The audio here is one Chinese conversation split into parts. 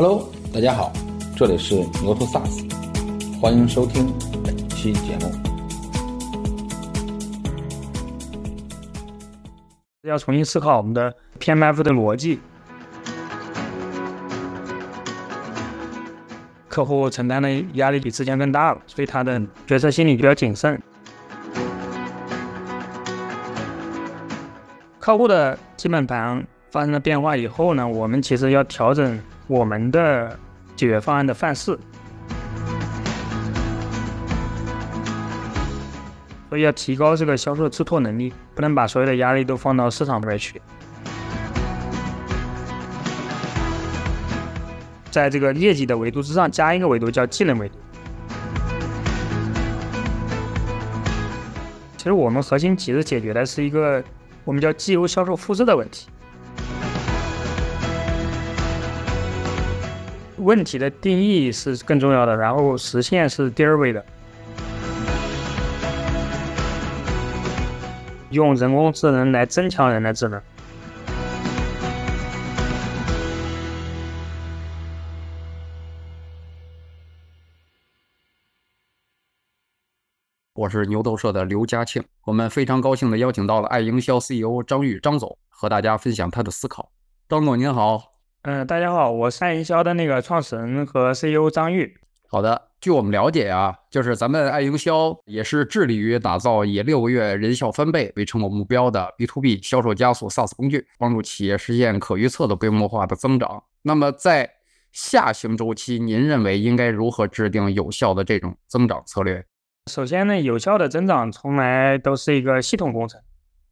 Hello，大家好，这里是牛头 SaaS，欢迎收听本期节目。要重新思考我们的 PMF 的逻辑。客户承担的压力比之前更大了，所以他的决策心理比较谨慎。客户的基本盘发生了变化以后呢，我们其实要调整我们的解决方案的范式，所以要提高这个销售自拓能力，不能把所有的压力都放到市场这边去。在这个业绩的维度之上加一个维度叫技能维度。其实我们核心其实解决的是一个我们叫绩优销售复制的问题。问题的定义是更重要的，然后实现是第二位的。用人工智能来增强人的智能。我是牛头社的刘佳庆，我们非常高兴的邀请到了爱营销 CEO 张玉张总和大家分享他的思考。张总您好，嗯，大家好，我是爱营销的那个创始人和 CEO 张玉。好的，据我们了解啊，就是咱们爱营销也是致力于打造以六个月人效翻倍为成果目标的 B to B 销售加速 SaaS 工具，帮助企业实现可预测的规模化的增长。那么在下行周期，您认为应该如何制定有效的这种增长策略？首先呢，有效的增长从来都是一个系统工程，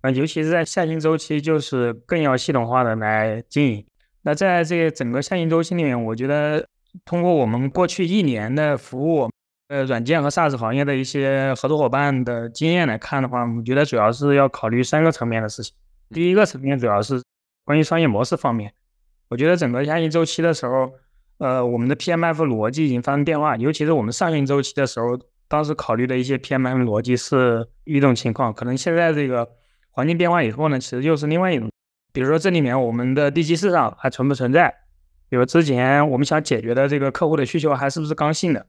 啊，尤其是在下行周期，就是更要系统化的来经营。那在这个整个下行周期里面，我觉得通过我们过去一年的服务，呃，软件和 SaaS 行业的一些合作伙伴的经验来看的话，我觉得主要是要考虑三个层面的事情。第一个层面主要是关于商业模式方面，我觉得整个下行周期的时候，呃，我们的 PMF 逻辑已经发生变化，尤其是我们上行周期的时候。当时考虑的一些 PMF 逻辑是一种情况，可能现在这个环境变化以后呢，其实又是另外一种。比如说这里面我们的地基市场还存不存在？比如之前我们想解决的这个客户的需求还是不是刚性的？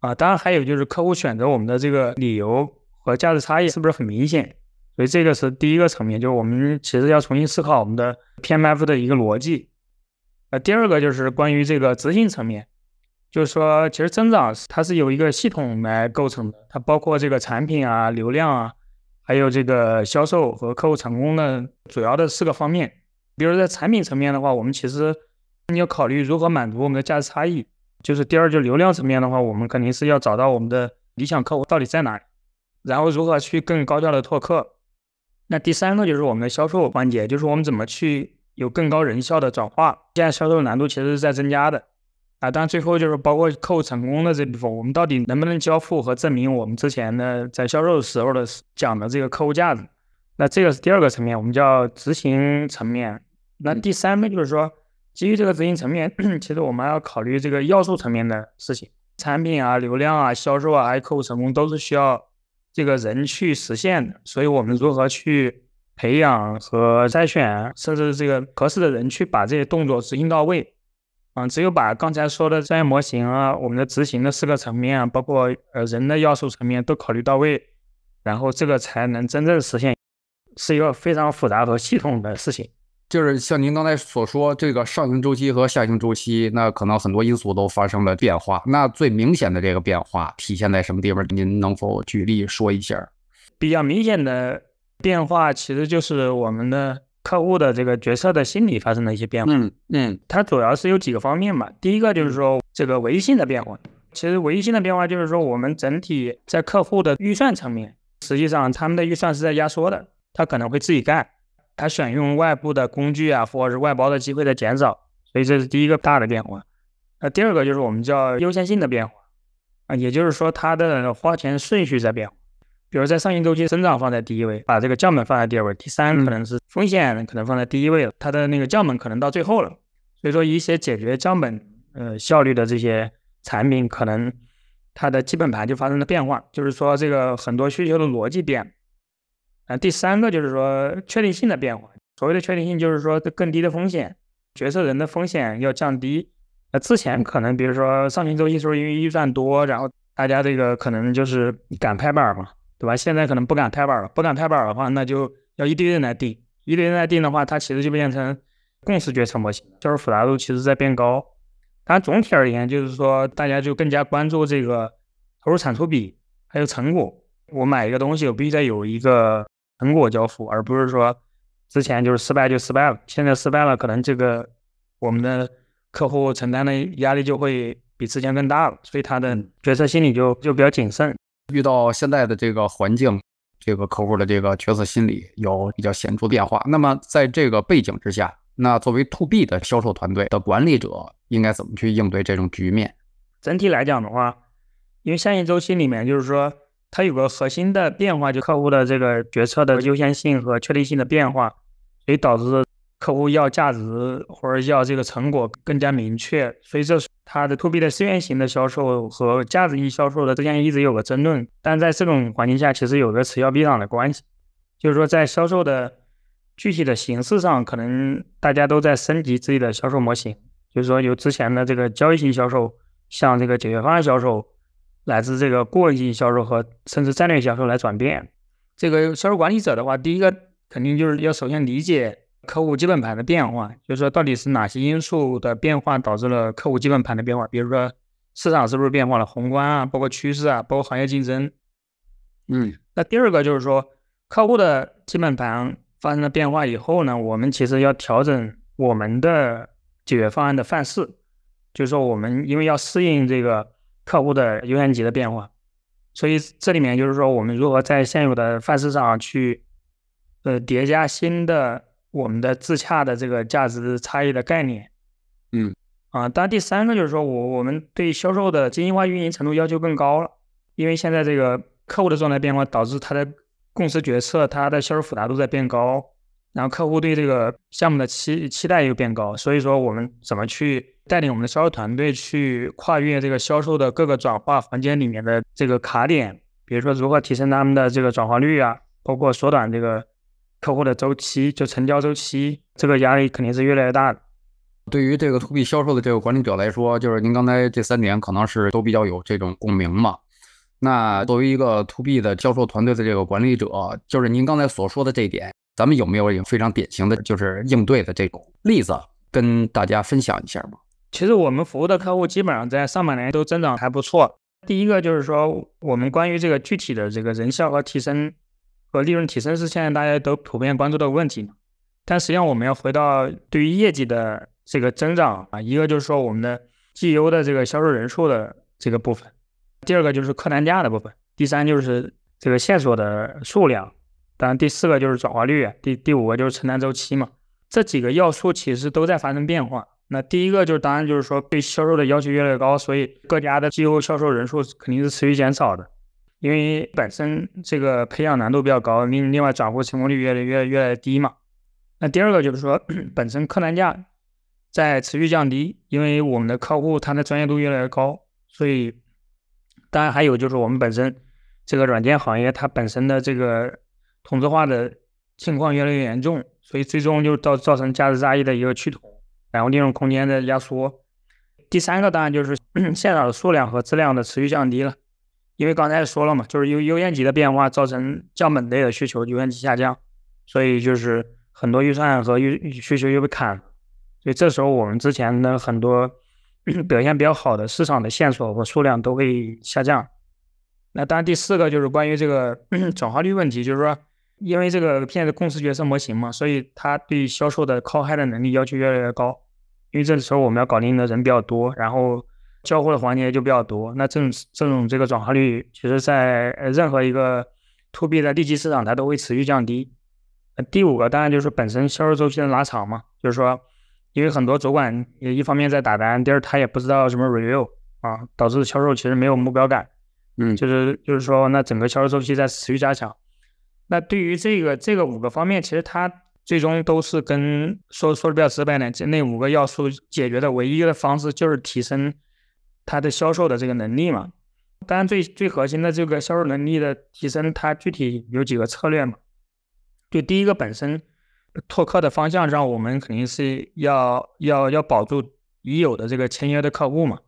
啊，当然还有就是客户选择我们的这个理由和价值差异是不是很明显？所以这个是第一个层面，就是我们其实要重新思考我们的 PMF 的一个逻辑。呃，第二个就是关于这个执行层面。就是说，其实增长它是由一个系统来构成的，它包括这个产品啊、流量啊，还有这个销售和客户成功的主要的四个方面。比如在产品层面的话，我们其实你要考虑如何满足我们的价值差异。就是第二，就流量层面的话，我们肯定是要找到我们的理想客户到底在哪里，然后如何去更高效的拓客。那第三个就是我们的销售环节，就是我们怎么去有更高人效的转化。现在销售难度其实是在增加的。啊，当然最后就是包括客户成功的这部分，我们到底能不能交付和证明我们之前的在销售时候的讲的这个客户价值？那这个是第二个层面，我们叫执行层面。那第三个就是说，基于这个执行层面，其实我们还要考虑这个要素层面的事情，产品啊、流量啊、销售啊，还有客户成功，都是需要这个人去实现的。所以我们如何去培养和筛选，甚至这个合适的人去把这些动作执行到位？嗯，只有把刚才说的商业模型啊，我们的执行的四个层面啊，包括呃人的要素层面都考虑到位，然后这个才能真正实现，是一个非常复杂和系统的事情。就是像您刚才所说，这个上行周期和下行周期，那可能很多因素都发生了变化。那最明显的这个变化体现在什么地方？您能否举例说一下？比较明显的变化，其实就是我们的。客户的这个决策的心理发生了一些变化。嗯嗯，它主要是有几个方面嘛。第一个就是说这个唯一性的变化。其实唯一性的变化就是说，我们整体在客户的预算层面，实际上他们的预算是在压缩的。他可能会自己干，他选用外部的工具啊，或者是外包的机会在减少。所以这是第一个大的变化。那第二个就是我们叫优先性的变化啊，也就是说他的花钱顺序在变化。比如在上行周期，增长放在第一位，把这个降本放在第二位，第三可能是风险可能放在第一位了，它的那个降本可能到最后了。所以说一些解决降本呃效率的这些产品，可能它的基本盘就发生了变化，就是说这个很多需求的逻辑变。啊，第三个就是说确定性的变化。所谓的确定性，就是说更低的风险，决策人的风险要降低，那之前可能比如说上行周期时候，因为预算多，然后大家这个可能就是敢拍板嘛，对吧？现在可能不敢拍板了，不敢拍板的话，那就要一堆人来定，一堆人来定的话，它其实就变成共识决策模型，就是复杂度其实在变高。当然总体而言，就是说大家就更加关注这个投入产出比还有成果。我买一个东西，我必须得有一个成果交付，而不是说之前就是失败就失败了，现在失败了，可能这个我们的客户承担的压力就会比之前更大了，所以他的决策心理就就比较谨慎。遇到现在的这个环境，这个客户的这个决策心理有比较显著变化。那么在这个背景之下，那作为 to B 的销售团队的管理者，应该怎么去应对这种局面？整体来讲的话，因为下行周期里面就是说。它有个核心的变化，就客户的这个决策的优先性和确定性的变化，所以导致客户要价值或者要这个成果更加明确，所以这是它的 to B 的资源型的销售和价值型销售的之间一直有个争论。但在这种环境下，其实有个此消彼长的关系，就是说在销售的具体的形式上，可能大家都在升级自己的销售模型，就是说由之前的这个交易型销售向这个解决方案销售。来自这个过性销售和甚至战略销售来转变。这个销售管理者的话，第一个肯定就是要首先理解客户基本盘的变化，就是说到底是哪些因素的变化导致了客户基本盘的变化。比如说市场是不是变化了，宏观啊，包括趋势啊，包括行业竞争。嗯，那第二个就是说客户的基本盘发生了变化以后呢，我们其实要调整我们的解决方案的范式，就是说我们因为要适应这个。客户的优先级的变化，所以这里面就是说，我们如何在现有的范式上去，呃，叠加新的我们的自洽的这个价值差异的概念，嗯，啊，当然第三个就是说我我们对销售的精细化运营程度要求更高了，因为现在这个客户的状态变化导致他的共识决策，他的销售复杂度在变高。然后客户对这个项目的期期待又变高，所以说我们怎么去带领我们的销售团队去跨越这个销售的各个转化环节里面的这个卡点，比如说如何提升他们的这个转化率啊，包括缩短这个客户的周期，就成交周期，这个压力肯定是越来越大的。对于这个 to B 销售的这个管理者来说，就是您刚才这三点可能是都比较有这种共鸣嘛。那作为一个 to B 的销售团队的这个管理者，就是您刚才所说的这一点。咱们有没有一个非常典型的就是应对的这种例子，跟大家分享一下吗？其实我们服务的客户基本上在上半年都增长还不错。第一个就是说，我们关于这个具体的这个人效和提升和利润提升是现在大家都普遍关注的问题。但实际上，我们要回到对于业绩的这个增长啊，一个就是说我们的 GU 的这个销售人数的这个部分，第二个就是客单价的部分，第三就是这个线索的数量。当然，第四个就是转化率，第第五个就是承担周期嘛。这几个要素其实都在发生变化。那第一个就是，当然就是说对销售的要求越来越高，所以各家的 G O 销售人数肯定是持续减少的，因为本身这个培养难度比较高，另另外转户成功率越来越越来越低嘛。那第二个就是说，本身客单价在持续降低，因为我们的客户他的专业度越来越高，所以当然还有就是我们本身这个软件行业它本身的这个。同质化的情况越来越严重，所以最终就造造成价值差异的一个趋同，然后利润空间的压缩。第三个当然就是 现场的数量和质量的持续降低了，因为刚才说了嘛，就是由优先级的变化造成降本类的需求优先级下降，所以就是很多预算和预需求又被砍，所以这时候我们之前的很多 表现比较好的市场的线索和数量都会下降。那当然第四个就是关于这个 转化率问题，就是说。因为这个骗子共识决策模型嘛，所以他对销售的靠害的能力要求越来越高。因为这时候我们要搞定的人比较多，然后交互的环节就比较多。那这种这种这个转化率，其实在任何一个 to B 的利基市场，它都会持续降低。第五个当然就是本身销售周期的拉长嘛，就是说，因为很多主管也一方面在打单，第二他也不知道什么 review 啊，导致销售其实没有目标感。嗯，就是就是说，那整个销售周期在持续加强。那对于这个这个五个方面，其实它最终都是跟说说的比较直白呢，这那五个要素解决的唯一的方式就是提升它的销售的这个能力嘛。当然，最最核心的这个销售能力的提升，它具体有几个策略嘛？就第一个，本身拓客的方向上，我们肯定是要要要保住已有的这个签约的客户嘛，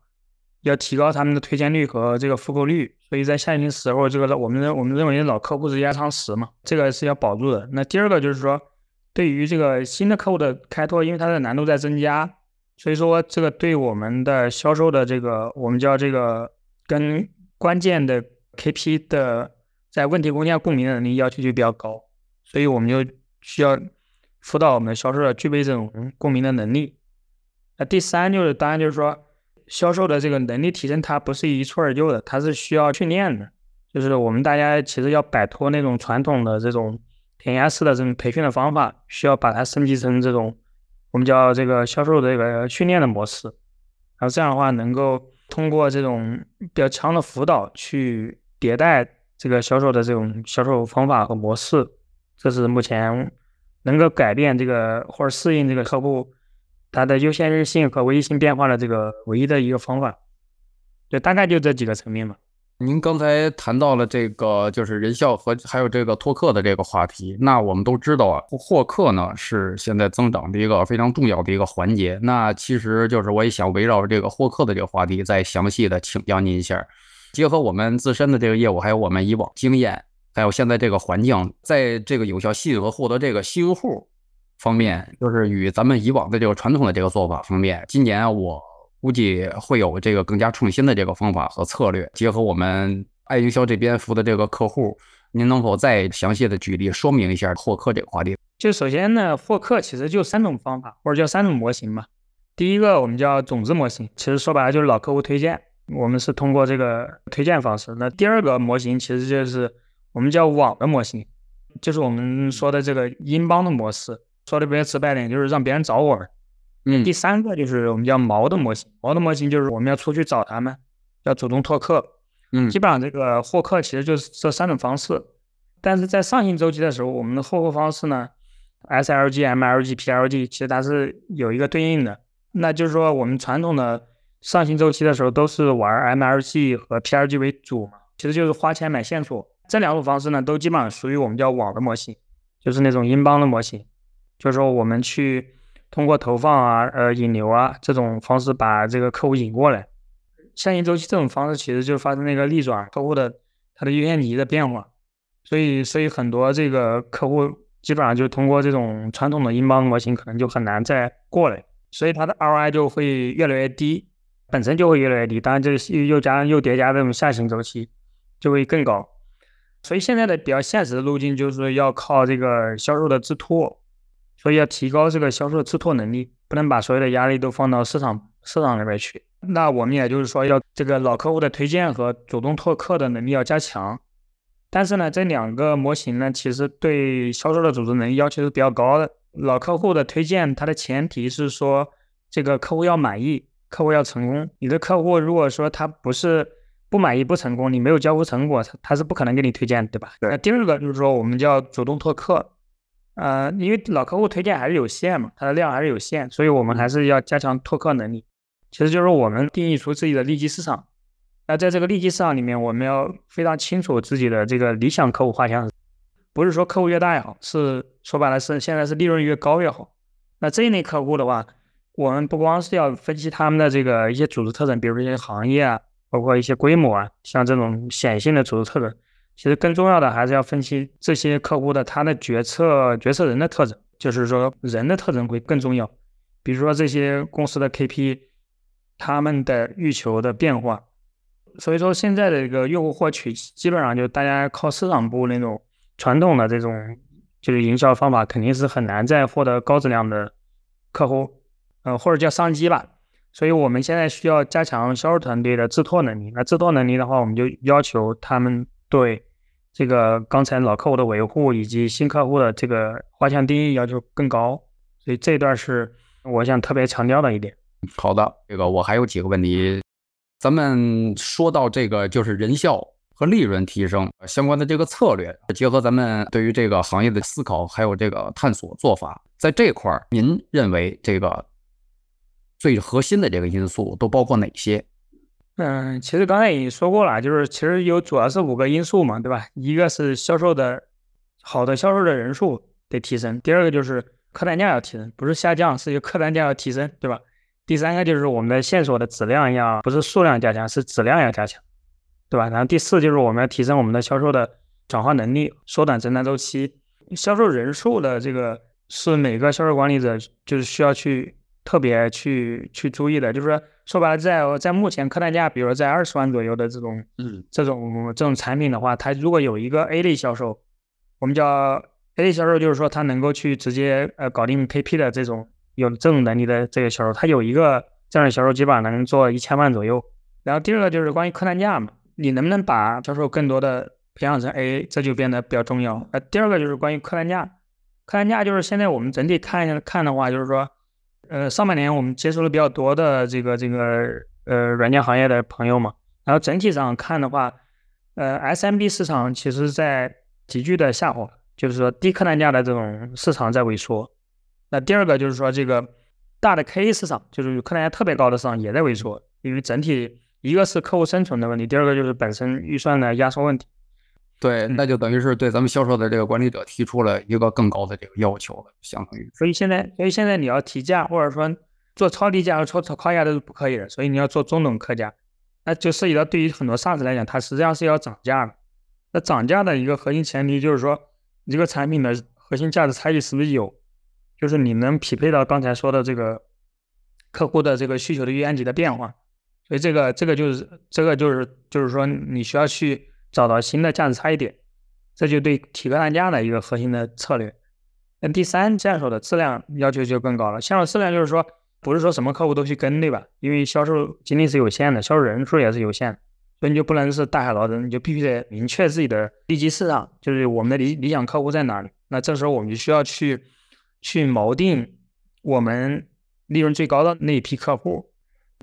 要提高他们的推荐率和这个复购率。所以在下行时候，这个我们认我们认为老客户是压舱石嘛，这个是要保住的。那第二个就是说，对于这个新的客户的开拓，因为它的难度在增加，所以说这个对我们的销售的这个我们叫这个跟关键的 KP 的在问题空间共鸣的能力要求就比较高，所以我们就需要辅导我们的销售要具备这种共鸣的能力。那第三就是当然就是说。销售的这个能力提升，它不是一蹴而就的，它是需要训练的。就是我们大家其实要摆脱那种传统的这种填鸭式的这种培训的方法，需要把它升级成这种我们叫这个销售的这个训练的模式。然后这样的话，能够通过这种比较强的辅导去迭代这个销售的这种销售方法和模式。这是目前能够改变这个或者适应这个客户。它的优先日性和唯一性变化的这个唯一的一个方法，就大概就这几个层面嘛。您刚才谈到了这个就是人效和还有这个拓客的这个话题，那我们都知道啊，获客呢是现在增长的一个非常重要的一个环节。那其实就是我也想围绕这个获客的这个话题，再详细的请教您一下，结合我们自身的这个业务，还有我们以往经验，还有现在这个环境，在这个有效吸引和获得这个新用户。方面就是与咱们以往的这个传统的这个做法方面，今年我估计会有这个更加创新的这个方法和策略，结合我们爱营销这边服务的这个客户，您能否再详细的举例说明一下获客这个话题？就首先呢，获客其实就三种方法，或者叫三种模型嘛。第一个我们叫种子模型，其实说白了就是老客户推荐，我们是通过这个推荐方式。那第二个模型其实就是我们叫网的模型，就是我们说的这个英邦的模式。说的比较直白点，就是让别人找我们。嗯，第三个就是我们叫毛的模型，毛的模型就是我们要出去找他们，要主动拓客。嗯，基本上这个获客其实就是这三种方式。但是在上行周期的时候，我们的获客方式呢，SLG、MLG、PLG，其实它是有一个对应的。那就是说，我们传统的上行周期的时候都是玩 MLG 和 PLG 为主嘛，其实就是花钱买线索。这两种方式呢，都基本上属于我们叫网的模型，就是那种英邦的模型。就是说，我们去通过投放啊、呃引流啊这种方式把这个客户引过来。下行周期这种方式其实就发生那个逆转，客户的他的优先级的变化。所以，所以很多这个客户基本上就通过这种传统的英镑模型，可能就很难再过来，所以它的 ROI 就会越来越低，本身就会越来越低。当然，这又又加又叠加这种下行周期，就会更高。所以现在的比较现实的路径就是要靠这个销售的自拓。所以要提高这个销售自拓能力，不能把所有的压力都放到市场市场那边去。那我们也就是说，要这个老客户的推荐和主动拓客的能力要加强。但是呢，这两个模型呢，其实对销售的组织能力要求是比较高的。老客户的推荐，它的前提是说，这个客户要满意，客户要成功。你的客户如果说他不是不满意、不成功，你没有交付成果，他他是不可能给你推荐，对吧？那第二个就是说，我们叫主动拓客。呃，因为老客户推荐还是有限嘛，它的量还是有限，所以我们还是要加强拓客能力。其实就是我们定义出自己的利基市场。那在这个利基市场里面，我们要非常清楚自己的这个理想客户画像，不是说客户越大越好，是说白了是现在是利润越高越好。那这一类客户的话，我们不光是要分析他们的这个一些组织特征，比如一些行业啊，包括一些规模啊，像这种显性的组织特征。其实更重要的还是要分析这些客户的他的决策决策人的特征，就是说人的特征会更重要。比如说这些公司的 KP，他们的欲求的变化。所以说现在的一个用户获取，基本上就大家靠市场部那种传统的这种就是营销方法，肯定是很难再获得高质量的客户，呃或者叫商机吧。所以我们现在需要加强销售团队的自拓能力。那自拓能力的话，我们就要求他们。对这个刚才老客户的维护以及新客户的这个画像定义要求更高，所以这段是我想特别强调的一点。好的，这个我还有几个问题，咱们说到这个就是人效和利润提升相关的这个策略，结合咱们对于这个行业的思考还有这个探索做法，在这块儿您认为这个最核心的这个因素都包括哪些？嗯，其实刚才已经说过了，就是其实有主要是五个因素嘛，对吧？一个是销售的好的销售的人数得提升，第二个就是客单价要提升，不是下降，是一个客单价要提升，对吧？第三个就是我们的线索的质量要不是数量加强，是质量要加强，对吧？然后第四就是我们要提升我们的销售的转化能力，缩短增单周期。销售人数的这个是每个销售管理者就是需要去特别去去注意的，就是说说白了，在在目前客单价，比如在二十万左右的这种嗯这种这种产品的话，它如果有一个 A 类销售，我们叫 A 类销售，就是说他能够去直接呃搞定 KP 的这种有这种能力的这个销售，他有一个这样的销售，基本上能做一千万左右。然后第二个就是关于客单价嘛，你能不能把销售更多的培养成 A，这就变得比较重要。呃，第二个就是关于客单价，客单价就是现在我们整体看一下看的话，就是说，呃，上半年我们接触了比较多的这个这个呃软件行业的朋友嘛，然后整体上看的话，呃，SMB 市场其实在急剧的下滑，就是说低客单价的这种市场在萎缩。那第二个就是说这个大的 KA 市场，就是客单价特别高的市场也在萎缩，因为整体一个是客户生存的问题，第二个就是本身预算的压缩问题。对，嗯那就等于是对咱们销售的这个管理者提出了一个更高的这个要求了，相当于所以现在，所以现在你要提价，或者说做超低价和超超高价都是不可以的，所以你要做中等客价，那就涉及到对于很多 SaaS 来讲，它实际上是要涨价的。那涨价的一个核心前提就是说，你这个产品的核心价值差异是不是有，就是你能匹配到刚才说的这个客户的这个需求的预案级的变化。所以这个这个就是这个就是就是说你需要去找到新的价值差异点，这就对提客单价的一个核心的策略。那第三，这样说的质量要求就更高了。销售质量就是说，不是说什么客户都去跟，对吧？因为销售精力是有限的，销售人数也是有限，所以你就不能是大海捞针，你就必须得明确自己的利基市场，就是我们的理理想客户在哪里。那这时候我们就需要去去锚定我们利润最高的那一批客户。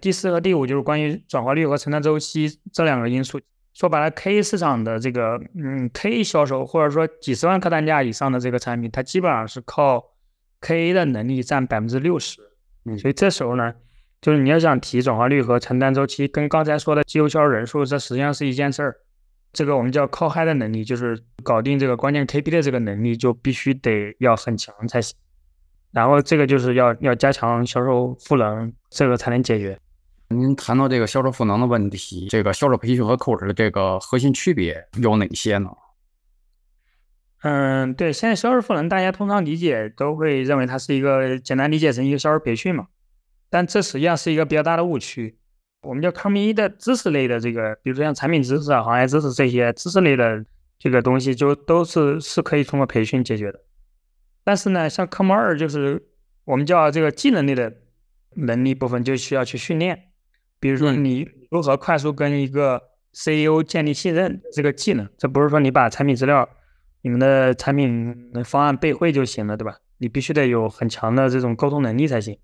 第四和第五就是关于转化率和承担周期这两个因素。说白了，K 市场的这个嗯 K 销售或者说几十万客单价以上的这个产品，它基本上是靠 K 的能力占百分之六十。嗯所以这时候呢，就是你要想提转化率和承担周期，跟刚才说的机构销售人数，这实际上是一件事儿。这个我们叫靠嗨的能力，就是搞定这个关键 KP 的这个能力，就必须得要很强才行。然后这个就是要要加强销售赋能，这个才能解决。您谈到这个销售赋能的问题，这个销售培训和考试的这个核心区别有哪些呢？嗯，对，现在销售赋能，大家通常理解都会认为它是一个简单理解成一个销售培训嘛，但这实际上是一个比较大的误区。我们叫 c o m e 的知识类的这个，比如说像产品知识啊、行业知识这些知识类的这个东西，就都是是可以通过培训解决的。但是呢，像科目二就是我们叫这个技能类的能力部分，就需要去训练。比如说嗯你如何快速跟一个 CEO 建立信任这个技能，这不是说你把产品资料、你们的产品的方案背会就行了，对吧？你必须得有很强的这种沟通能力才行。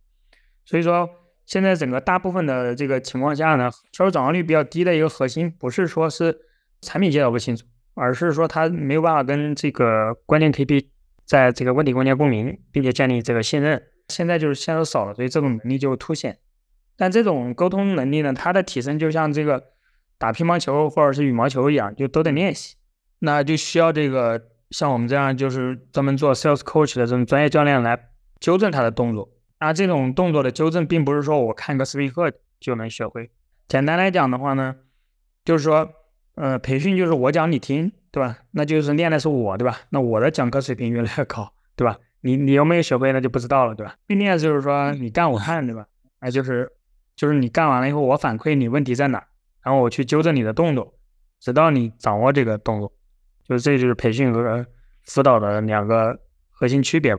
所以说，现在整个大部分的这个情况下呢，销售转化率比较低的一个核心，不是说是产品介绍不清楚，而是说他没有办法跟这个关键 KP 在这个问题关键共鸣，并且建立这个信任。现在就是线索少了，所以这种能力就凸显。但这种沟通能力呢，它的提升就像这个打乒乓球或者是羽毛球一样，就都得练习。那就需要这个像我们这样就是专门做 sales coach 的这种专业教练来纠正他的动作。那这种动作的纠正，并不是说我看个视频课就能学会。简单来讲的话呢，就是说，呃，培训就是我讲你听，对吧？那就是练的是我，对吧？那我的讲课水平越来越高，对吧？你你有没有学会，那就不知道了，对吧？训练就是说你干我看，对吧？那，就是就是你干完了以后，我反馈你问题在哪，然后我去纠正你的动作，直到你掌握这个动作。就是这就是培训和辅导的两个核心区别。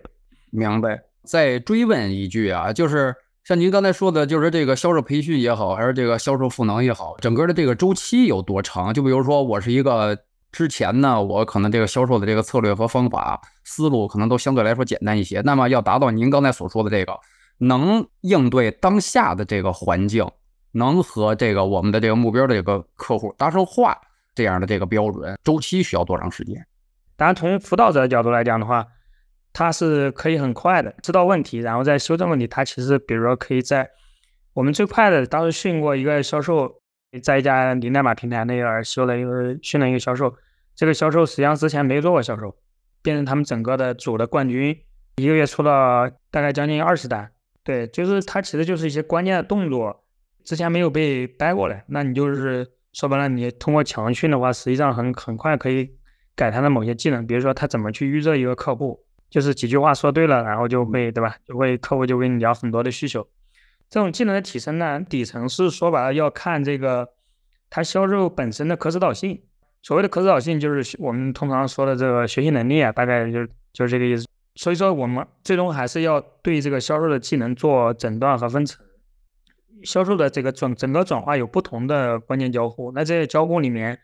明白。再追问一句啊，就是像您刚才说的，就是这个销售培训也好，还是这个销售赋能也好，整个的这个周期有多长？就比如说我是一个之前呢，我可能这个销售的这个策略和方法思路可能都相对来说简单一些。那么要达到您刚才所说的这个能应对当下的这个环境，能和这个我们的这个目标的这个客户达成化这样的这个标准，周期需要多长时间？当然，从辅导者的角度来讲的话，他是可以很快的知道问题，然后再修正问题。他其实比如说可以在我们最快的当时训过一个销售，在一家零代码平台那边修了一个训了一个销售，这个销售实际上之前没做过销售，变成他们整个的组的冠军，一个月出了大概将近二十单。对，就是它其实就是一些关键的动作，之前没有被掰过来，那你就是说白了，你通过强训的话，实际上很很快可以改他的某些技能，比如说他怎么去预热一个客户，就是几句话说对了，然后就会对吧？就会客户就跟你聊很多的需求。这种技能的提升呢，底层是说白了要看这个它销售本身的可指导性。所谓的可指导性，就是我们通常说的这个学习能力啊，大概就就是这个意思。所以说，我们最终还是要对这个销售的技能做诊断和分层。销售的这个转整个转化有不同的关键交互，那这些交互里面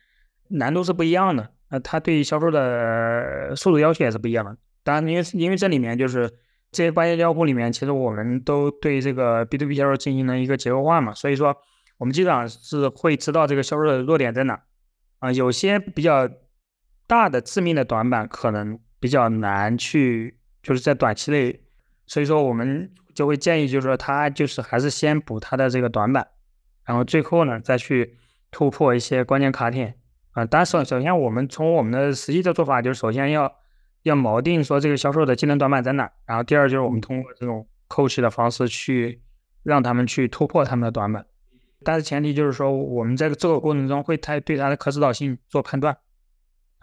难度是不一样的。那它对销售的速度要求也是不一样的。当然，因为因为这里面就是这些关键交互里面，其实我们都对这个 B to B 销售进行了一个结构化嘛，所以说我们基本上是会知道这个销售的弱点在哪。啊，有些比较大的致命的短板可能比较难去。就是在短期内，所以说我们就会建议，就是说他就是还是先补他的这个短板，然后最后呢再去突破一些关键卡点啊。当然首首先我们从我们的实际的做法，就是首先要要锚定说这个销售的技能短板在哪，然后第二就是我们通过这种 coach 的方式去让他们去突破他们的短板，但是前提就是说我们在这个过程中会太对他的可指导性做判断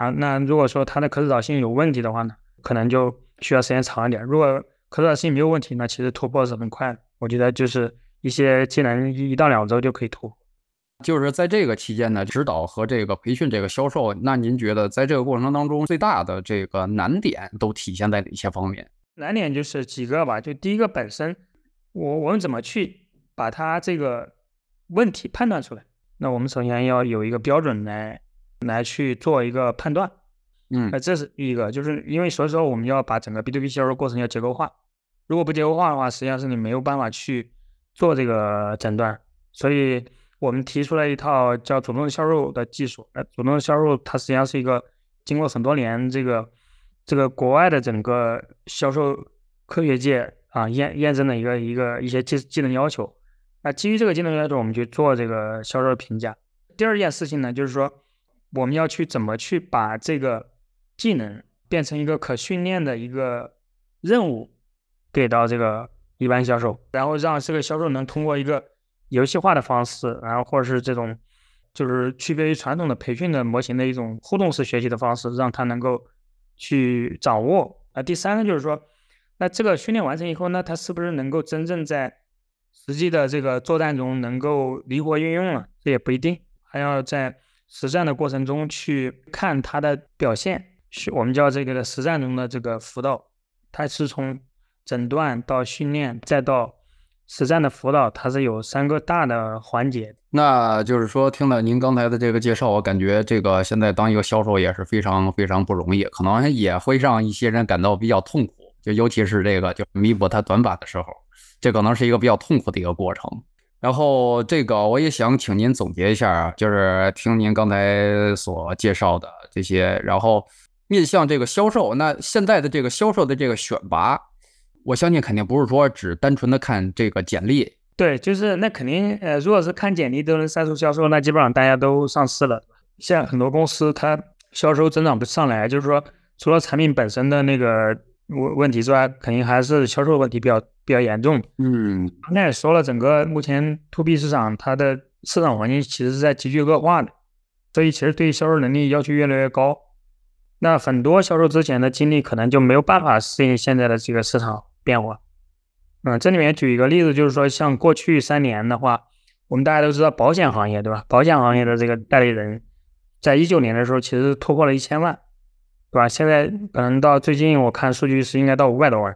啊。那如果说他的可指导性有问题的话呢，可能就。需要时间长一点。如果可导性没有问题，那其实突破是很快的。我觉得就是一些技能一到两周就可以突破。就是在这个期间呢，指导和这个培训这个销售，那您觉得在这个过程当中最大的这个难点都体现在哪些方面？难点就是几个吧。就第一个，本身我我们怎么去把它这个问题判断出来？那我们首先要有一个标准来来去做一个判断。嗯，那这是第一个，就是因为所以说我们要把整个 B to B 销售过程要结构化，如果不结构化的话，实际上是你没有办法去做这个诊断。所以我们提出了一套叫主动销售的技术。那主动销售它实际上是一个经过很多年这个这个国外的整个销售科学界啊验验证的一个一个一些技技能要求。那基于这个技能要求，我们去做这个销售评价。第二件事情呢，就是说我们要去怎么去把这个技能变成一个可训练的一个任务，给到这个一般销售，然后让这个销售能通过一个游戏化的方式，然后或者是这种就是区别于传统的培训的模型的一种互动式学习的方式，让他能够去掌握。那第三个就是说，那这个训练完成以后，那他是不是能够真正在实际的这个作战中能够灵活运用了？这也不一定，还要在实战的过程中去看他的表现。是我们叫这个实战中的这个辅导，它是从诊断到训练再到实战的辅导，它是有三个大的环节。那就是说，听了您刚才的这个介绍，我感觉这个现在当一个销售也是非常非常不容易，可能也会让一些人感到比较痛苦，就尤其是这个就弥补他短板的时候，这可能是一个比较痛苦的一个过程。然后这个我也想请您总结一下啊，就是听您刚才所介绍的这些，然后。面向这个销售，那现在的这个销售的这个选拔，我相信肯定不是说只单纯的看这个简历。对，就是那肯定，呃，如果是看简历都能筛出销售，那基本上大家都上市了。现在很多公司它销售增长不上来，就是说除了产品本身的那个问问题之外，肯定还是销售问题比较比较严重。嗯，刚才也说了，整个目前 to B 市场它的市场环境其实是在急剧恶化的，所以其实对销售能力要求越来越高。那很多销售之前的经历可能就没有办法适应现在的这个市场变化。嗯，这里面举一个例子，就是说像过去三年的话，我们大家都知道保险行业对吧？保险行业的这个代理人，在一九年的时候其实突破了一千万，对吧？现在可能到最近我看数据是应该到五百多万。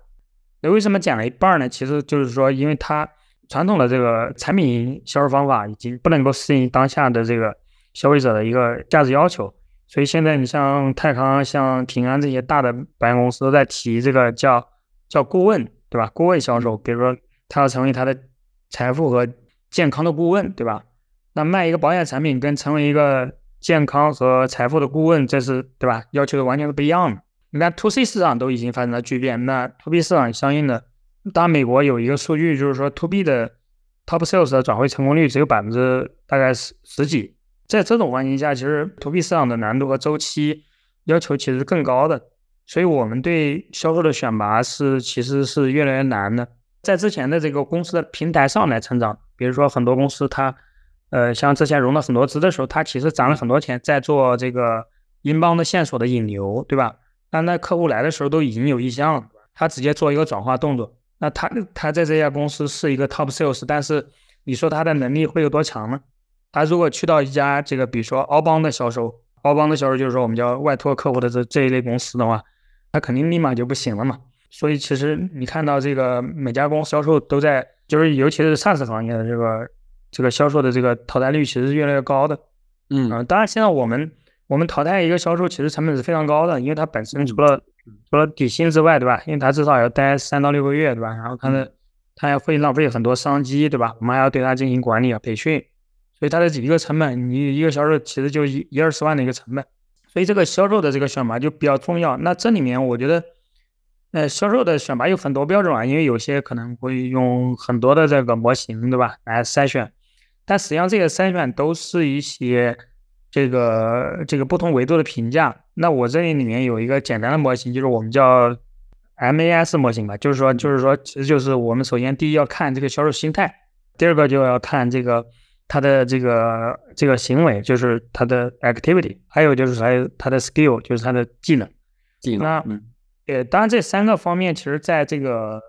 那为什么减了一半呢？其实就是说，因为它传统的这个产品销售方法已经不能够适应当下的这个消费者的一个价值要求。所以现在你像泰康、像平安这些大的保险公司都在提这个叫叫顾问，对吧？顾问销售，比如说他要成为他的财富和健康的顾问，对吧？那卖一个保险产品跟成为一个健康和财富的顾问，这是对吧？要求的完全是不一样的。你看 to C 市场都已经发生了巨变，那 to B 市场相应的，当美国有一个数据就是说 to B 的 top sales 的转会成功率只有百分之大概十十几。在这种环境下，其实 to B 市场的难度和周期要求其实更高的，所以我们对销售的选拔是其实是越来越难的。在之前的这个公司的平台上来成长。比如说很多公司它，呃，像之前融了很多资的时候，他其实攒了很多钱在做这个英镑的线索的引流，对吧？但那客户来的时候都已经有意向了，他直接做一个转化动作。那他他在这家公司是一个 top sales，但是你说他的能力会有多强呢？他如果去到一家这个比如说奥邦的销售，奥邦的销售就是说我们叫外托客户的这这一类公司的话，他肯定立马就不行了嘛。所以其实你看到这个每家公司销售都在，就是尤其是 SaaS 行业的这个这个销售的这个淘汰率其实是越来越高的。嗯，当然现在我们我们淘汰一个销售其实成本是非常高的，因为它本身除了除了底薪之外，对吧？因为它至少要待三到六个月，对吧？然后他的它还会浪费很多商机，对吧？我们还要对它进行管理啊、培训，所以它的一个成本，你一个销售其实就一一二十万的一个成本，所以这个销售的这个选拔就比较重要。那这里面我觉得，呃，销售的选拔有很多标准啊，因为有些可能会用很多的这个模型，对吧？来筛选，但实际上这些筛选都是一些。这个这个不同维度的评价，那我这里里面有一个简单的模型，就是我们叫 MAS 模型吧，就是说就是说其实就是我们首先第一要看这个销售心态，第二个就要看这个他的这个这个行为，就是他的 activity，还有就是还有他的 skill，就是他的技能。技能。那呃，当然这三个方面其实在这个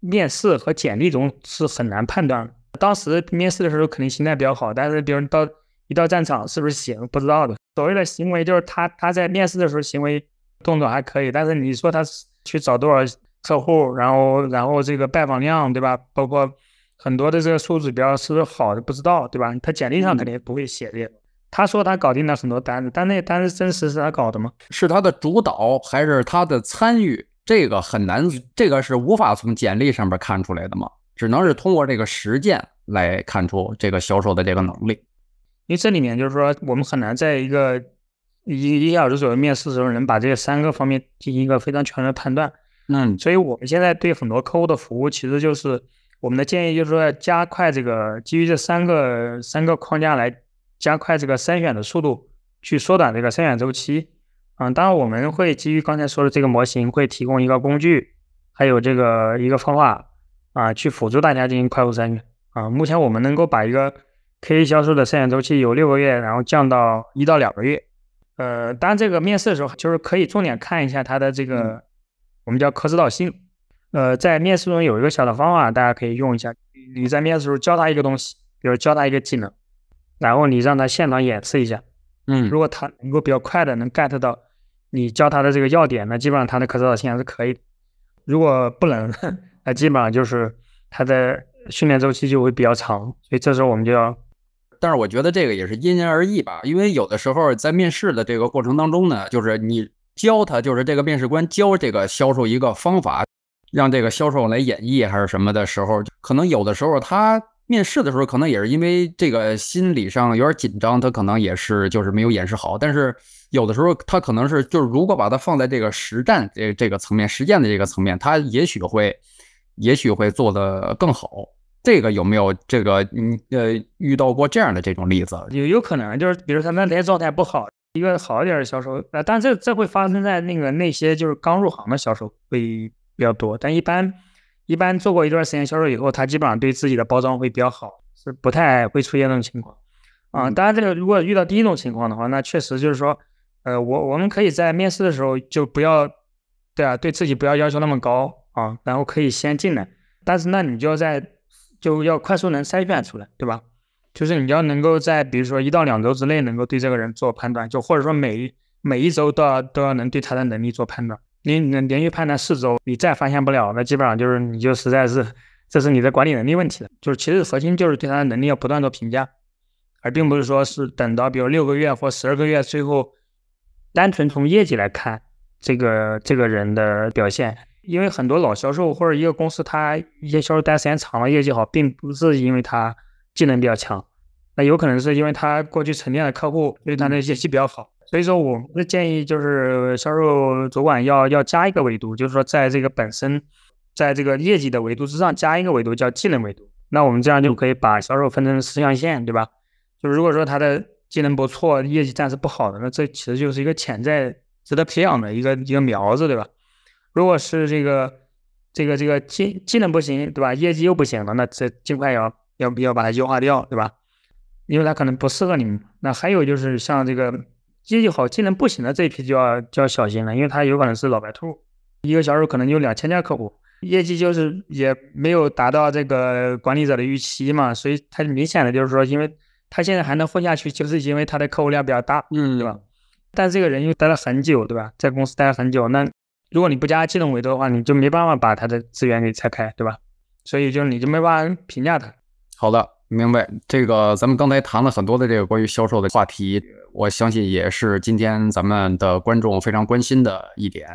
面试和简历中是很难判断的。当时面试的时候肯定心态比较好，但是别人到一到战场是不是行不知道的。所谓的行为就是他他在面试的时候行为动作还可以，但是你说他去找多少客户，然后然后这个拜访量对吧？包括很多的这个数指标是不是好的不知道对吧？他简历上肯定不会写的。他说他搞定了很多单子，但那单子真实是他搞的吗？是他的主导还是他的参与？这个很难，这个是无法从简历上面看出来的嘛？只能是通过这个实践来看出这个销售的这个能力。因为这里面就是说，我们很难在一个一一小时左右面试的时候，能把这三个方面进行一个非常全面的判断。嗯，所以我们现在对很多客户的服务，其实就是我们的建议，就是说要加快这个基于这三个三个框架来加快这个筛选的速度，去缩短这个筛选周期。嗯，当然我们会基于刚才说的这个模型，会提供一个工具，还有这个一个方法啊，去辅助大家进行快速筛选。啊，目前我们能够把一个 K 销售的筛选周期由六个月，然后降到一到两个月。呃，当然这个面试的时候，就是可以重点看一下他的这个我们叫可指导性。呃，在面试中有一个小的方法，大家可以用一下。你在面试时候教他一个东西，比如教他一个技能，然后你让他现场演示一下。嗯，如果他能够比较快的能 get 到你教他的这个要点，那基本上他的可指导性还是可以的。如果不能，那基本上就是他的训练周期就会比较长。所以这时候我们就要。但是我觉得这个也是因人而异吧，因为有的时候在面试的这个过程当中呢，就是你教他，就是这个面试官教这个销售一个方法，让这个销售来演绎还是什么的时候，可能有的时候他面试的时候，可能也是因为这个心理上有点紧张，他可能也是就是没有演示好。但是有的时候他可能是就是如果把它放在这个实战这这个层面、实践的这个层面，他也许会也许会做得更好。这个有没有这个嗯呃遇到过这样的这种例子？有有可能就是比如他那天状态不好，一个好一点的销售，呃，但这这会发生在那个那些就是刚入行的销售会比较多，但一般一般做过一段时间销售以后，他基本上对自己的包装会比较好，是不太会出现这种情况啊。当然这个如果遇到第一种情况的话，那确实就是说，呃，我我们可以在面试的时候就不要对啊，对自己不要要求那么高啊，然后可以先进来，但是那你就要在。就要快速能筛选出来，对吧？就是你要能够在比如说一到两周之内能够对这个人做判断，就或者说每每一周都要都要能对他的能力做判断。你能连续判断四周，你再发现不了，那基本上就是你就实在是这是你的管理能力问题了。就是其实核心就是对他的能力要不断做评价，而并不是说是等到比如六个月或十二个月，最后单纯从业绩来看这个这个人的表现。因为很多老销售或者一个公司，他一些销售待时间长了，业绩好，并不是因为他技能比较强，那有可能是因为他过去沉淀的客户对他的业绩比较好。所以说，我们的建议就是销售主管要要加一个维度，就是说在这个本身，在这个业绩的维度之上加一个维度，叫技能维度。那我们这样就可以把销售分成四象限，对吧？就如果说他的技能不错，业绩暂时不好的，那这其实就是一个潜在值得培养的一个一个苗子，对吧？如果是这个这个这个技技能不行，对吧？业绩又不行了，那这尽快要要要把它优化掉，对吧？因为它可能不适合你们。那还有就是像这个业绩好、技能不行的这一批就要就要小心了，因为它有可能是老白兔，一个销售可能就两千家客户，业绩就是也没有达到这个管理者的预期嘛，所以它明显的就是说，因为他现在还能混下去，就是因为他的客户量比较大，嗯，对吧？但这个人又待了很久，对吧？在公司待了很久，那如果你不加技能维度的话，你就没办法把他的资源给拆开，对吧？所以就你就没办法评价他。好的，明白。这个咱们刚才谈了很多的这个关于销售的话题，我相信也是今天咱们的观众非常关心的一点。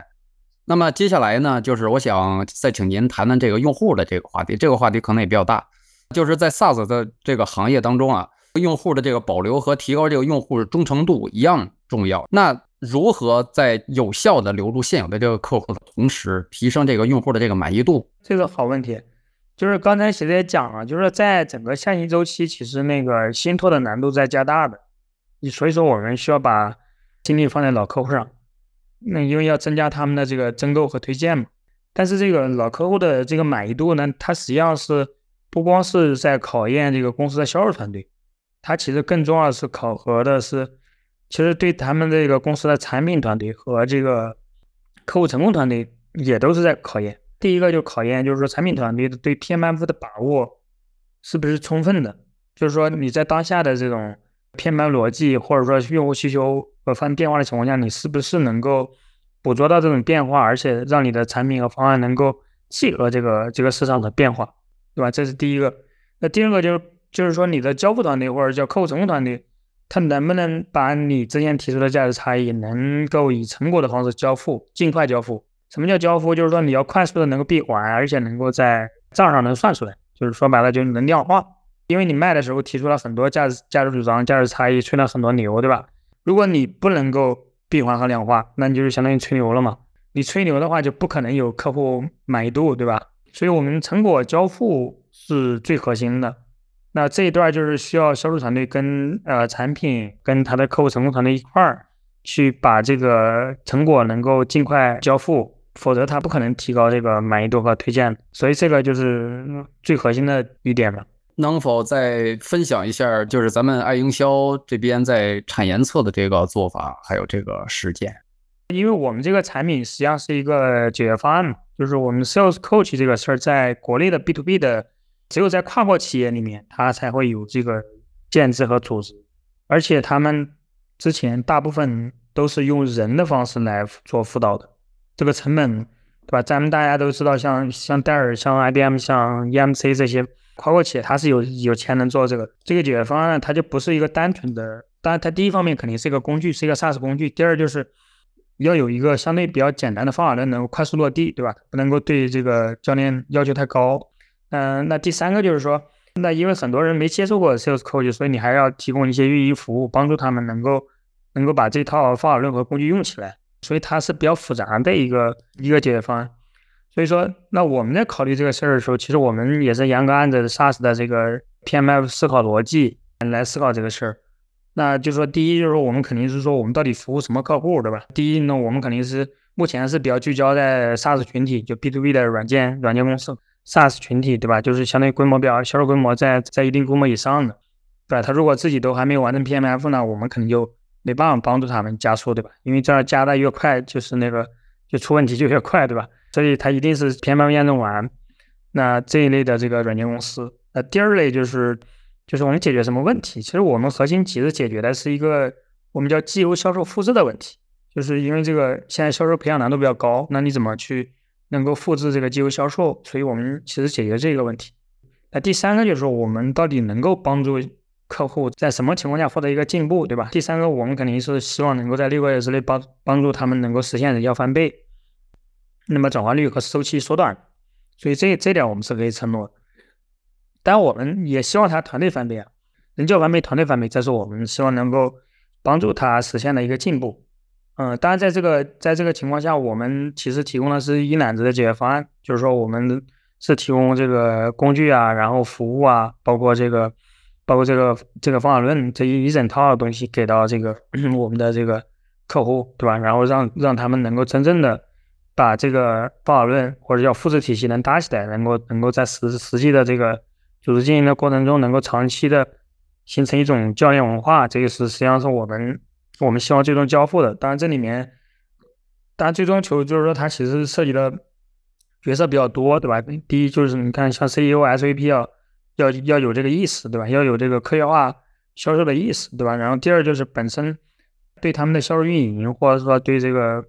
那么接下来呢，就是我想再请您谈谈这个用户的这个话题。这个话题可能也比较大，就是在 SaaS 的这个行业当中啊，用户的这个保留和提高这个用户的忠诚度一样重要。那如何在有效的留住现有的这个客户的同时，提升这个用户的这个满意度？这个好问题，就是刚才其实也讲了，就是在整个下行周期，其实那个新拓的难度在加大的。你所以说我们需要把精力放在老客户上，那因为要增加他们的这个增购和推荐嘛。但是这个老客户的这个满意度呢，它实际上是不光是在考验这个公司的销售团队，它其实更重要的是考核的是。其实对他们这个公司的产品团队和这个客户成功团队也都是在考验。第一个就考验，就是说产品团队对 PMF 的把握是不是充分的，就是说你在当下的这种 PMF 逻辑或者说用户需求和发生变化的情况下，你是不是能够捕捉到这种变化，而且让你的产品和方案能够契合这个这个市场的变化，对吧？这是第一个。那第二个就是就是说你的交付团队或者叫客户成功团队。他能不能把你之前提出的价值差异，能够以成果的方式交付，尽快交付？什么叫交付？就是说你要快速的能够闭环，而且能够在账上能算出来，就是说白了就是能量化。因为你卖的时候提出了很多价值、价值主张、价值差异，吹了很多牛，对吧？如果你不能够闭环和量化，那你就是相当于吹牛了嘛。你吹牛的话，就不可能有客户满意度，对吧？所以我们成果交付是最核心的。那这一段就是需要销售团队跟呃产品跟他的客户成功团队一块儿去把这个成果能够尽快交付，否则他不可能提高这个满意度和推荐。所以这个就是最核心的一点了。能否再分享一下，就是咱们爱营销这边在产研测的这个做法，还有这个实践？因为我们这个产品实际上是一个解决方案嘛，就是我们 Sales Coach 这个事儿，在国内的 B to B 的。只有在跨国企业里面，它才会有这个建制和组织，而且他们之前大部分都是用人的方式来做辅导的，这个成本，对吧？咱们大家都知道，像像戴尔、像 IBM、像 EMC 这些跨国企业，它是有有钱能做这个这个解决方案，它就不是一个单纯的。当然，它第一方面肯定是一个工具，是一个 SaaS 工具。第二就是要有一个相对比较简单的方法论，能够快速落地，对吧？不能够对这个教练要求太高。嗯，那第三个就是说，那因为很多人没接触过 Sales Coach，所以你还要提供一些运营服务，帮助他们能够能够把这套方法论和工具用起来。所以它是比较复杂的一个一个解决方案。所以说，那我们在考虑这个事儿的时候，其实我们也是严格按照 SaaS 的这个 PMF 思考逻辑来思考这个事儿。那就说，第一就是说，我们肯定是说我们到底服务什么客户，对吧？第一呢，我们肯定是目前是比较聚焦在 SaaS 群体，就 B to B 的软件软件公司。SaaS 群体对吧？就是相当于规模比较销售规模在在一定规模以上的，对吧？他如果自己都还没有完成 PMF 呢，我们肯定就没办法帮助他们加速，对吧？因为这样加的越快，就是那个就出问题就越快，对吧？所以它一定是 PMF 验证完，那这一类的这个软件公司。那第二类就是就是我们解决什么问题？其实我们核心其实解决的是一个我们叫机油销售复制的问题，就是因为这个现在销售培养难度比较高，那你怎么去？能够复制这个机构销售，所以我们其实解决这个问题。那第三个就是说，我们到底能够帮助客户在什么情况下获得一个进步，对吧？第三个，我们肯定是希望能够在六个月之内帮帮助他们能够实现人效翻倍，那么转化率和周期缩短。所以这这点我们是可以承诺。但我们也希望他团队翻倍啊，人教翻倍，团队翻倍，这是我们希望能够帮助他实现的一个进步。嗯，当然，在这个在这个情况下，我们其实提供的是一揽子的解决方案，就是说我们是提供这个工具啊，然后服务啊，包括这个包括这个这个方法论这一一整套的东西给到这个 我们的这个客户，对吧？然后让让他们能够真正的把这个方法论或者叫复制体系能搭起来，能够能够在实实际的这个组织经营的过程中，能够长期的形成一种教练文化，这个是实际上是我们我们希望最终交付的。当然这里面，当然最终求就是说它其实涉及的角色比较多，对吧？第一就是你看像 CEO、SVP 要要要有这个意识，对吧？要有这个科学化销售的意识，对吧？然后第二就是本身对他们的销售运营，或者说对这个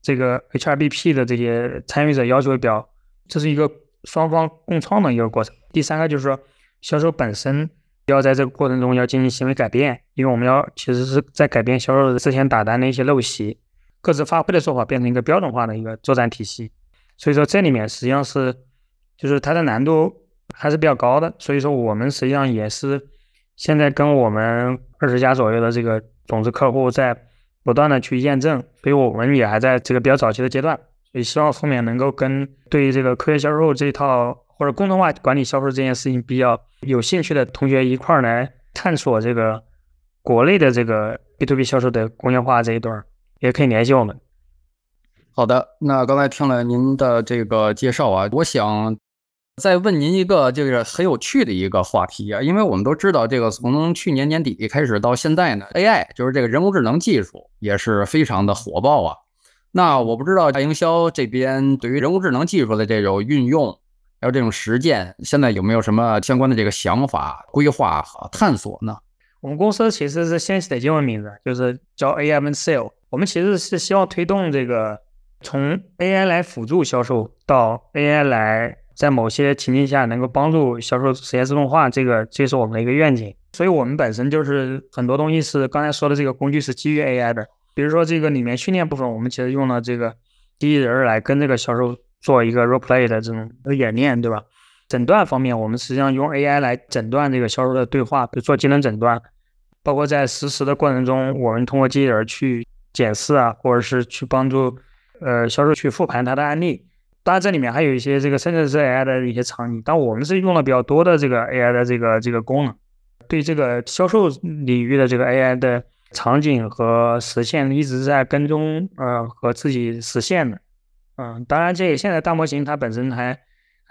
这个 HRBP 的这些参与者要求比较，这是一个双方共创的一个过程。第三个就是说销售本身要在这个过程中要进行行为改变，因为我们要其实是在改变销售之前打单的一些陋习，各自发挥的做法变成一个标准化的一个作战体系。所以说这里面实际上是就是它的难度还是比较高的。所以说我们实际上也是现在跟我们二十家左右的这个种子客户在不断的去验证，所以我们也还在这个比较早期的阶段。所以希望后面能够跟对于这个科学销售这一套或者共同化管理销售这件事情比较有兴趣的同学一块儿来探索这个国内的这个 B to B 销售的工业化这一段，也可以联系我们。好的，那刚才听了您的这个介绍啊，我想再问您一个就是很有趣的一个话题啊，因为我们都知道，这个从去年年底开始到现在呢，AI 就是这个人工智能技术也是非常的火爆啊。那我不知道大营销这边对于人工智能技术的这种运用，还有这种实践，现在有没有什么相关的这个想法、规划和探索呢？我们公司其实是先起的英文名字，就是叫 AM Sale。我们其实是希望推动这个。从 AI 来辅助销售，到 AI 来在某些情境下能够帮助销售实现自动化，这个这是我们的一个愿景。所以，我们本身就是很多东西是刚才说的这个工具是基于 AI 的。比如说，这个里面训练部分，我们其实用了这个机器人来跟这个销售做一个 role play 的这种演练，对吧？诊断方面，我们实际上用 AI 来诊断这个销售的对话，比如做技能诊断，包括在实时的过程中，我们通过机器人去检视啊，或者是去帮助。呃，销售去复盘它的案例，当然这里面还有一些这个甚至是 AI 的一些场景，但我们是用了比较多的这个 AI 的这个这个功能，对这个销售领域的这个 AI 的场景和实现一直在跟踪，呃，和自己实现的，嗯，当然这现在大模型它本身还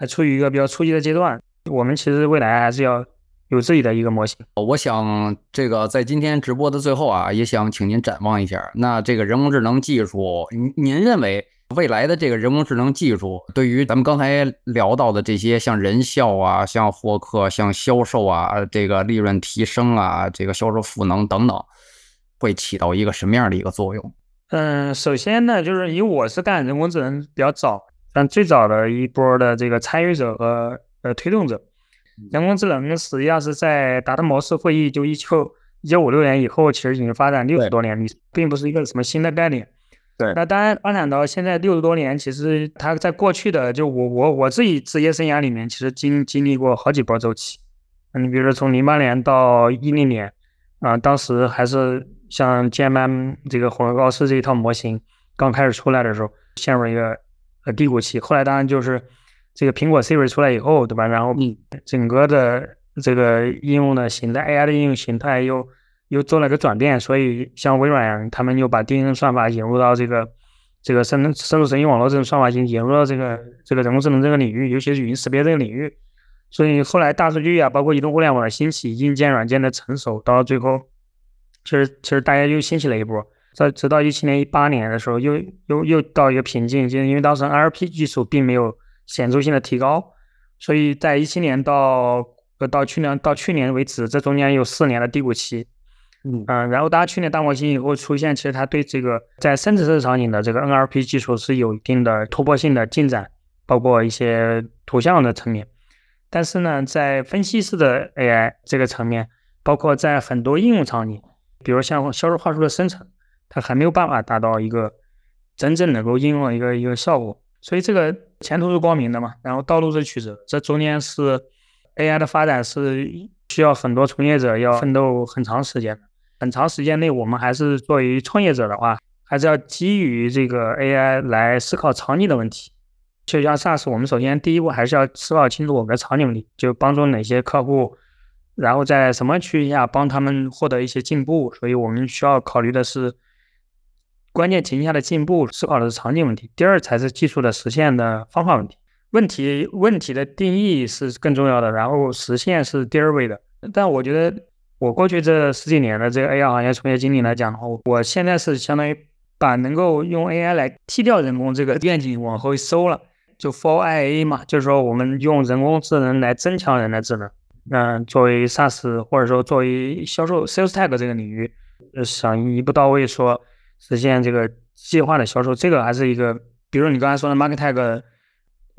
还处于一个比较初级的阶段，我们其实未来还是要。有自己的一个模型，我想这个在今天直播的最后啊，也想请您展望一下。那这个人工智能技术，您您认为未来的这个人工智能技术，对于咱们刚才聊到的这些像人效啊、像获客、像销售啊、这个利润提升啊、这个销售赋能等等，会起到一个什么样的一个作用？嗯，首先呢，就是以我是干人工智能比较早，但最早的一波的这个参与者和呃推动者。人工智能实际上是在达特茅斯会议就一九一九五六年以后，其实已经发展六十多年历史，并不是一个什么新的概念。对，那当然发展到现在六十多年，其实它在过去的就我我我自己职业生涯里面，其实经经历过好几波周期。你比如说从零八年到一零年，啊，当时还是像 GMM 这个混合高斯这一套模型刚开始出来的时候，陷入一个呃低谷期。后来当然就是。这个苹果 Siri 出来以后，对吧？然后整个的这个应用的形态，AI 的应用形态又又做了个转变。所以像微软他们又把定义算法引入到这个这个深深度神经网络这种算法引引入到这个这个人工智能这个领域，尤其是语音识别这个领域。所以后来大数据啊，包括移动互联网的兴起，硬件软件的成熟，到最后，其实其实大家又兴起了一波。在直到一七年、一八年的时候，又又又到一个瓶颈，就是因为当时 NLP 技术并没有。显著性的提高，所以在一七年到呃到去年到去年为止，这中间有四年的低谷期，嗯然后大家去年大模型以后出现，其实它对这个在生成式场景的这个 NLP 技术是有一定的突破性的进展，包括一些图像的层面，但是呢，在分析式的 AI 这个层面，包括在很多应用场景，比如像销售话术的生成，它还没有办法达到一个真正能够应用的一个一个效果，所以这个。前途是光明的嘛，然后道路是曲折，这中间是 AI 的发展是需要很多从业者要奋斗很长时间，很长时间内我们还是作为创业者的话，还是要基于这个 AI 来思考场景的问题。就像 SaaS，我们首先第一步还是要思考清楚我们的场景里，就帮助哪些客户，然后在什么区域下帮他们获得一些进步，所以我们需要考虑的是关键情境下的进步，思考的是场景问题；第二才是技术的实现的方法问题。问题问题的定义是更重要的，然后实现是第二位的。但我觉得我过去这十几年的这个 AI 行业从业经历来讲的话，我现在是相当于把能够用 AI 来替掉人工这个愿景往后收了，就 For IA 嘛，就是说我们用人工智能来增强人的智能。嗯，作为 SaaS 或者说作为销售 Sales Tag 这个领域，想一步到位说实现这个计划的销售，这个还是一个，比如你刚才说的 Market Tag。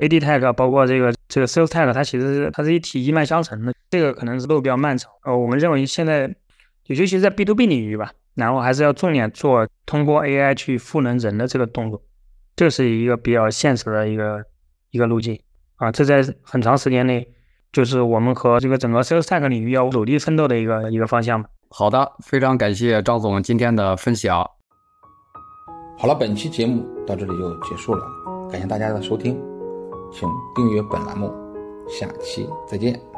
AD tag 包括这个这个 sales tag，它其实是它是一体一脉相承的，这个可能是路比较漫长。呃，我们认为现在，尤其是在 B to B 领域吧，然后还是要重点做通过 AI 去赋能人的这个动作，这是一个比较现实的一个一个路径啊。这在很长时间内，就是我们和这个整个 sales tag 领域要努力奋斗的一个一个方向吧。好的，非常感谢张总今天的分享。好了，本期节目到这里就结束了，感谢大家的收听。请订阅本栏目，下期再见。